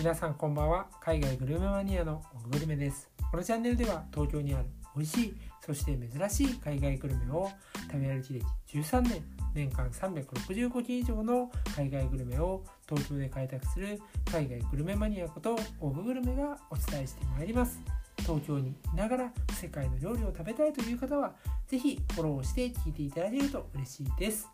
皆さんこんばんは。海外グルメマニアのグルメです。このチャンネルでは東京にある美味しいそして珍しい海外グルメを食べ歩き歴13年年間365件以上の海外グルメを東京で開拓する海外グルメマニアことオググルメがお伝えしてまいります。東京にいながら世界の料理を食べたいという方は是非フォローして聞いていただけると嬉しいです。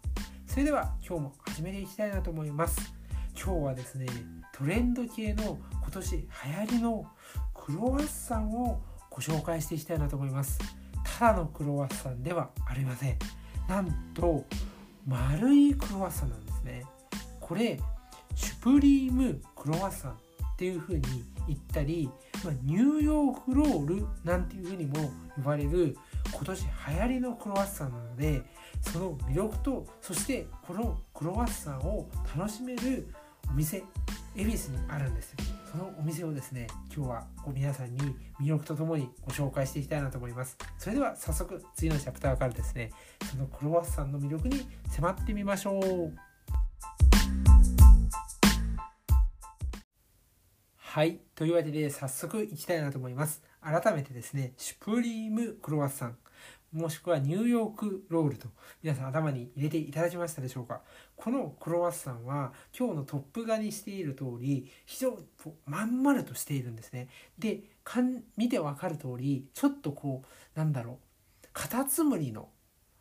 それでは今日も始めていきたいなと思います。今日はですねトレンド系の今年流行りのクロワッサンをご紹介していきたいなと思います。ただのクロワッサンではありません。なんと丸いクロワッサンなんですね。これシュプリームクロワッサンっていう風に言ったり、ま、ニューヨークロールなんていう風にも呼ばれる今年流行りのクロワッサンなのでその魅力とそしてこのクロワッサンを楽しめるお店恵比寿にあるんですそのお店をですね今日は皆さんに魅力とともにご紹介していきたいなと思います。それでは早速次のチャプターからですねそのクロワッサンの魅力に迫ってみましょう。はい。というわけで早速いきたいなと思います。改めてですねシュプリームクロワッサン。もしくはニューヨークロールと皆さん頭に入れていただきましたでしょうか？このクロワッサンは今日のトップ画にしている通り非常にまん丸としているんですね。でかん見てわかる通りちょっとこうなんだろうカタツムリの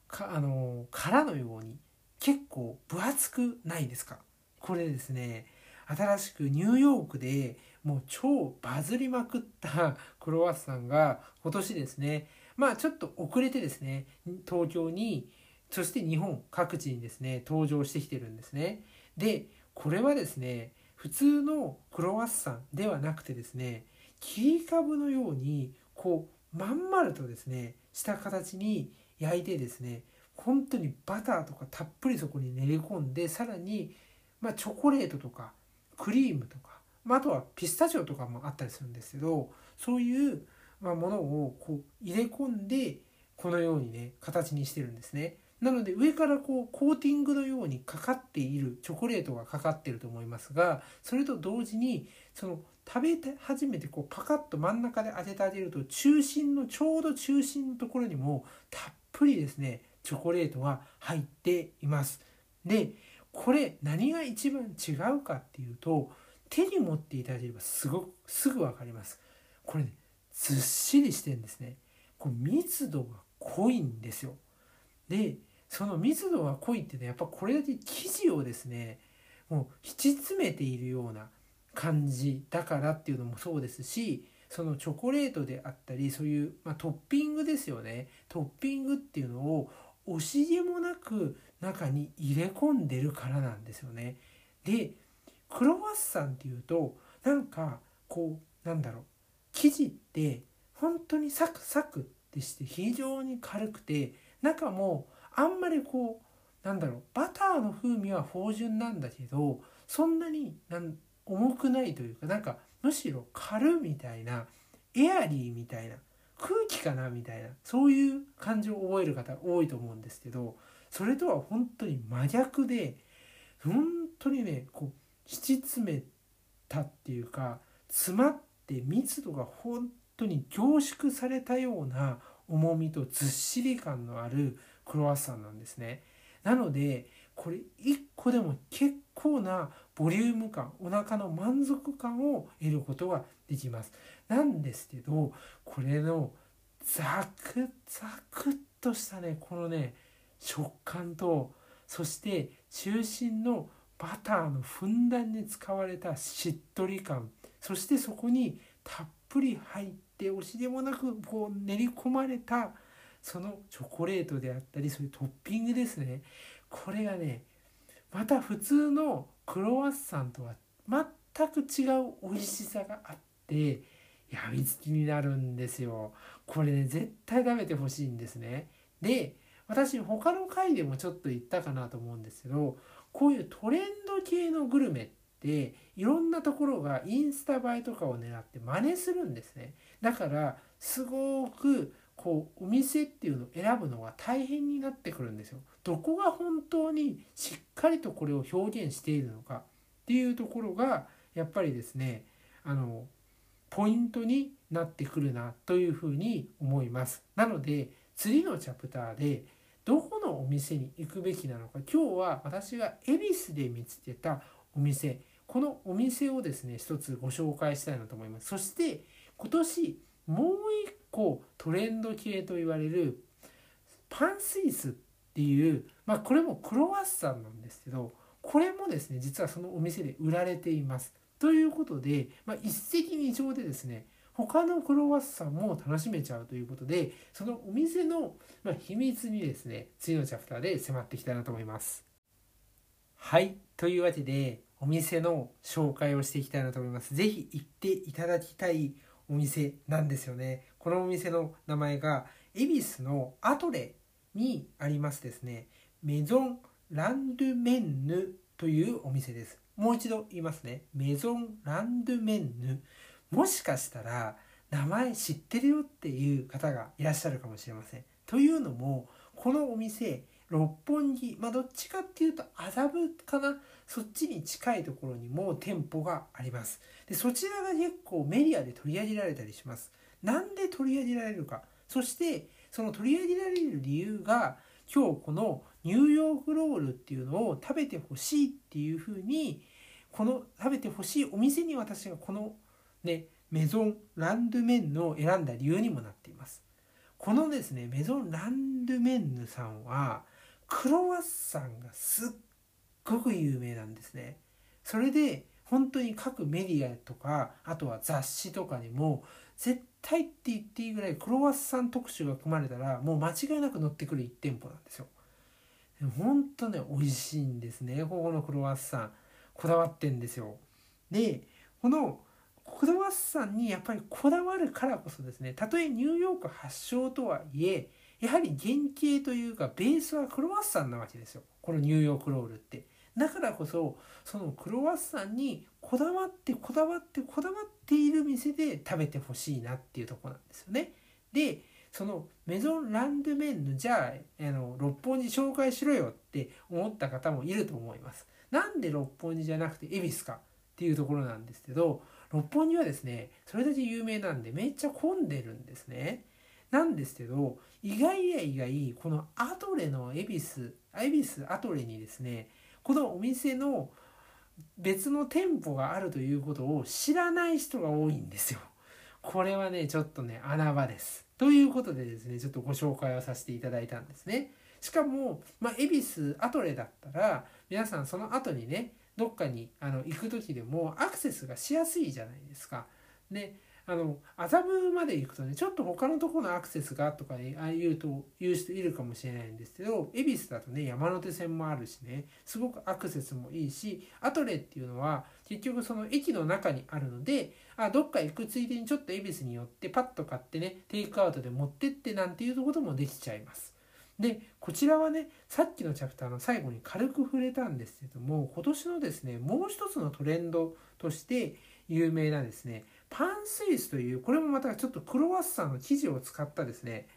かあの殻のように結構分厚くないですか？これですね新しくニューヨークでもう超バズりまくったクロワッサンが今年ですねまあちょっと遅れてですね東京にそして日本各地にですね登場してきてるんですね。でこれはですね普通のクロワッサンではなくてですね切り株のようにこうまん丸とですねした形に焼いてですね本当にバターとかたっぷりそこに練り込んでさらに、まあ、チョコレートとかクリームとか、まあ、あとはピスタチオとかもあったりするんですけどそういう、ものをこう入れ込んでこのようにね形にしてるんですね。なので上からこうコーティングのようにかかっているチョコレートがかかってると思いますがそれと同時にその食べて初めてこうパカッと真ん中で当ててあげると中心のちょうど中心のところにもたっぷりですねチョコレートが入っています。でこれ何が一番違うかっていうと手に持っていただければすごくすぐ分かります。これねずっしりしてんですね。こう密度が濃いんですよ。でその密度が濃いってねやっぱこれだけ生地をですね。もう引き詰めているような感じだからっていうのもそうですしそのチョコレートであったりそういう、まあ、トッピングですよね。トッピングっていうのを惜しげもなく中に入れ込んでるからなんですよね。でクロワッサンっていうとなんかこうなんだろう。生地って本当にサクサクってして非常に軽くて中もあんまりこうなんだろうバターの風味は芳醇なんだけどそんなになん重くないというかなんかむしろ軽みたいなエアリーみたいな空気かなみたいなそういう感じを覚える方多いと思うんですけどそれとは本当に真逆で本当にねこう引き詰めたっていうか詰まっで密度が本当に凝縮されたような重みとずっしり感のあるクロワッサンなんですね。なのでこれ1個でも結構なボリューム感お腹の満足感を得ることができます。なんですけどこれのザクザクっとしたねこのね食感とそして中心のバターのふんだんに使われたしっとり感そしてそこにたっぷり入って惜しげもなくこう練り込まれたそのチョコレートであったりそういうトッピングですね。これがねまた普通のクロワッサンとは全く違う美味しさがあってやみつきになるんですよ。これね絶対食べてほしいんですね。で私他の回でもちょっと言ったかなと思うんですけどこういうトレンド系のグルメでいろんなところがインスタ映えとかを狙って真似するんですねだからすごくこうお店っていうのを選ぶのが大変になってくるんですよどこが本当にしっかりとこれを表現しているのかっていうところがやっぱりですねあのポイントになってくるなというふうに思います。なので次のチャプターでどこのお店に行くべきなのか今日は私が恵比寿で見つけたお店。このお店をですね一つご紹介したいなと思います。そして今年もう一個トレンド系と言われるパンスイスっていうまあこれもクロワッサンなんですけどこれもですね実はそのお店で売られています。ということで、まあ、一石二鳥でですね他のクロワッサンも楽しめちゃうということでそのお店の秘密にですね次のチャプターで迫っていきたいなと思います。はいというわけでお店の紹介をしていきたいなと思います。ぜひ行っていただきたいお店なんですよね。このお店の名前が恵比寿のアトレにありますですねメゾン・ランドゥメンヌというお店です。もう一度言いますね。メゾン・ランドゥメンヌ。もしかしたら名前知ってるよっていう方がいらっしゃるかもしれません。というのもこのお店六本木まあどっちかっていうと麻布かな。そっちに近いところにも店舗があります。でそちらが結構メディアで取り上げられたりします。なんで取り上げられるか。そしてその取り上げられる理由が今日このニューヨークロールっていうのを食べてほしいっていうふうにこの食べてほしいお店に私がこのね、メゾン・ランドゥメンヌを選んだ理由にもなっています。このですね、メゾン・ランドゥメンヌさんは、クロワッサンがすっごく有名なんですね。それで、本当に各メディアとか、あとは雑誌とかにも、絶対って言っていいぐらいクロワッサン特集が組まれたら、もう間違いなく載ってくる1店舗なんですよ。本当ね、美味しいんですね。ここのクロワッサン。こだわってんですよ。で、このクロワッサンにやっぱりこだわるからこそですねたとえニューヨーク発祥とはいえやはり原型というかベースはクロワッサンなわけですよ。このニューヨークロールって。だからこそそのクロワッサンにこだわってこだわってこだわっている店で食べてほしいなっていうとこなんですよね。でそのメゾン・ランドメンヌじゃああの六本木紹介しろよって思った方もいると思います。なんで六本木じゃなくて恵比寿かっていうところなんですけど六本木はですねそれだけ有名なんでめっちゃ混んでるんですね。なんですけど意外や意外このアトレの恵比寿恵比寿アトレにですねこのお店の別の店舗があるということを知らない人が多いんですよ。これはねちょっとね穴場です。ということでですねちょっとご紹介をさせていただいたんですね。しかも、まあ、恵比寿アトレだったら皆さんその後にねどっかにあの行く時でもアクセスがしやすいじゃないですか。であの麻布まで行くとねちょっと他のところのアクセスがとかねああいうと言う人いるかもしれないんですけど恵比寿だとね山手線もあるしねすごくアクセスもいいしアトレっていうのは結局その駅の中にあるのであどっか行くついでにちょっと恵比寿に寄ってパッと買ってねテイクアウトで持ってってなんていうこともできちゃいます。でこちらはねさっきのチャプターの最後に軽く触れたんですけども今年のですねもう一つのトレンドとして有名なですねパンスイスというこれもまたちょっとクロワッサンの生地を使ったですね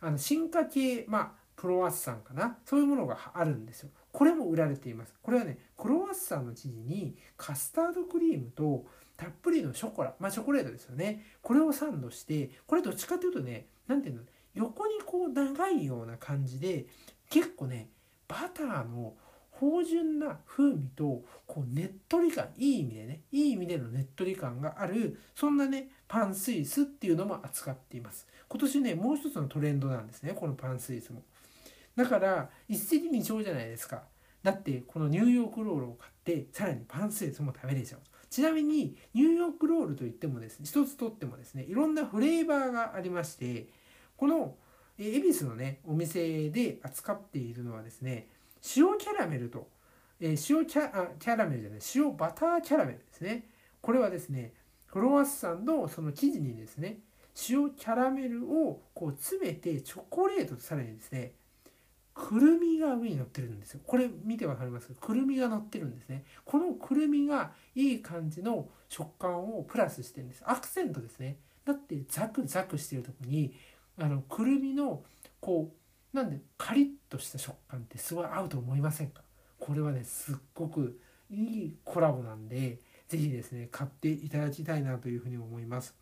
あの進化系まあクロワッサンかな。そういうものがあるんですよ。これも売られています。これはねクロワッサンの生地にカスタードクリームとたっぷりのショコラまあチョコレートですよね。これをサンドしてこれどっちかというとね何ていうの横にこう長いような感じで結構ねバターの芳醇な風味とこうねっとり感いい意味でねいい意味でのねっとり感があるそんなねパンスイスっていうのも扱っています。今年ねもう一つのトレンドなんですねこのパンスイスも。だから一石二鳥じゃないですか。だってこのニューヨークロールを買ってさらにパンスイスも食べれちゃう。ちなみにニューヨークロールといってもですね一つとってもですねいろんなフレーバーがありましてこの恵比寿のねお店で扱っているのはですね塩キャラメルと、えー、塩キャキャラメルじゃない塩バターキャラメルですね。これはですねクロワッサンのその生地にですね塩キャラメルをこう詰めてチョコレートとさらにですねくるみが上に乗ってるんですよ。これ見てわかります？くるみが乗ってるんですね。このくるみがいい感じの食感をプラスしてるんです。アクセントですね。だってザクザクしてるとこにあのくるみのこうなんでカリッとした食感ってすごい合うと思いませんか？これはねすっごくいいコラボなんで是非ですね買っていただきたいなというふうに思います。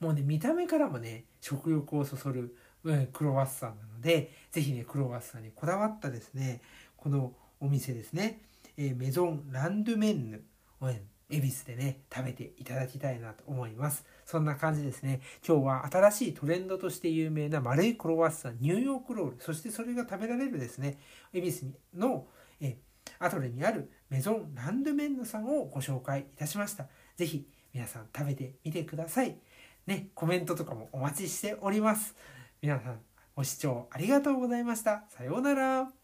もうね見た目からもね食欲をそそる、うん、クロワッサンなので是非ねクロワッサンにこだわったですねこのお店ですね、えー、メゾン・ランドゥメンヌ、うん、恵比寿でね食べていただきたいなと思います。そんな感じですね。今日は新しいトレンドとして有名な丸いクロワッサンニューヨークロール。そしてそれが食べられるですね。恵比寿のえアトレにあるメゾン・ランドメンヌさんをご紹介いたしました。是非皆さん食べてみてください。ねコメントとかもお待ちしております。皆さんご視聴ありがとうございました。さようなら。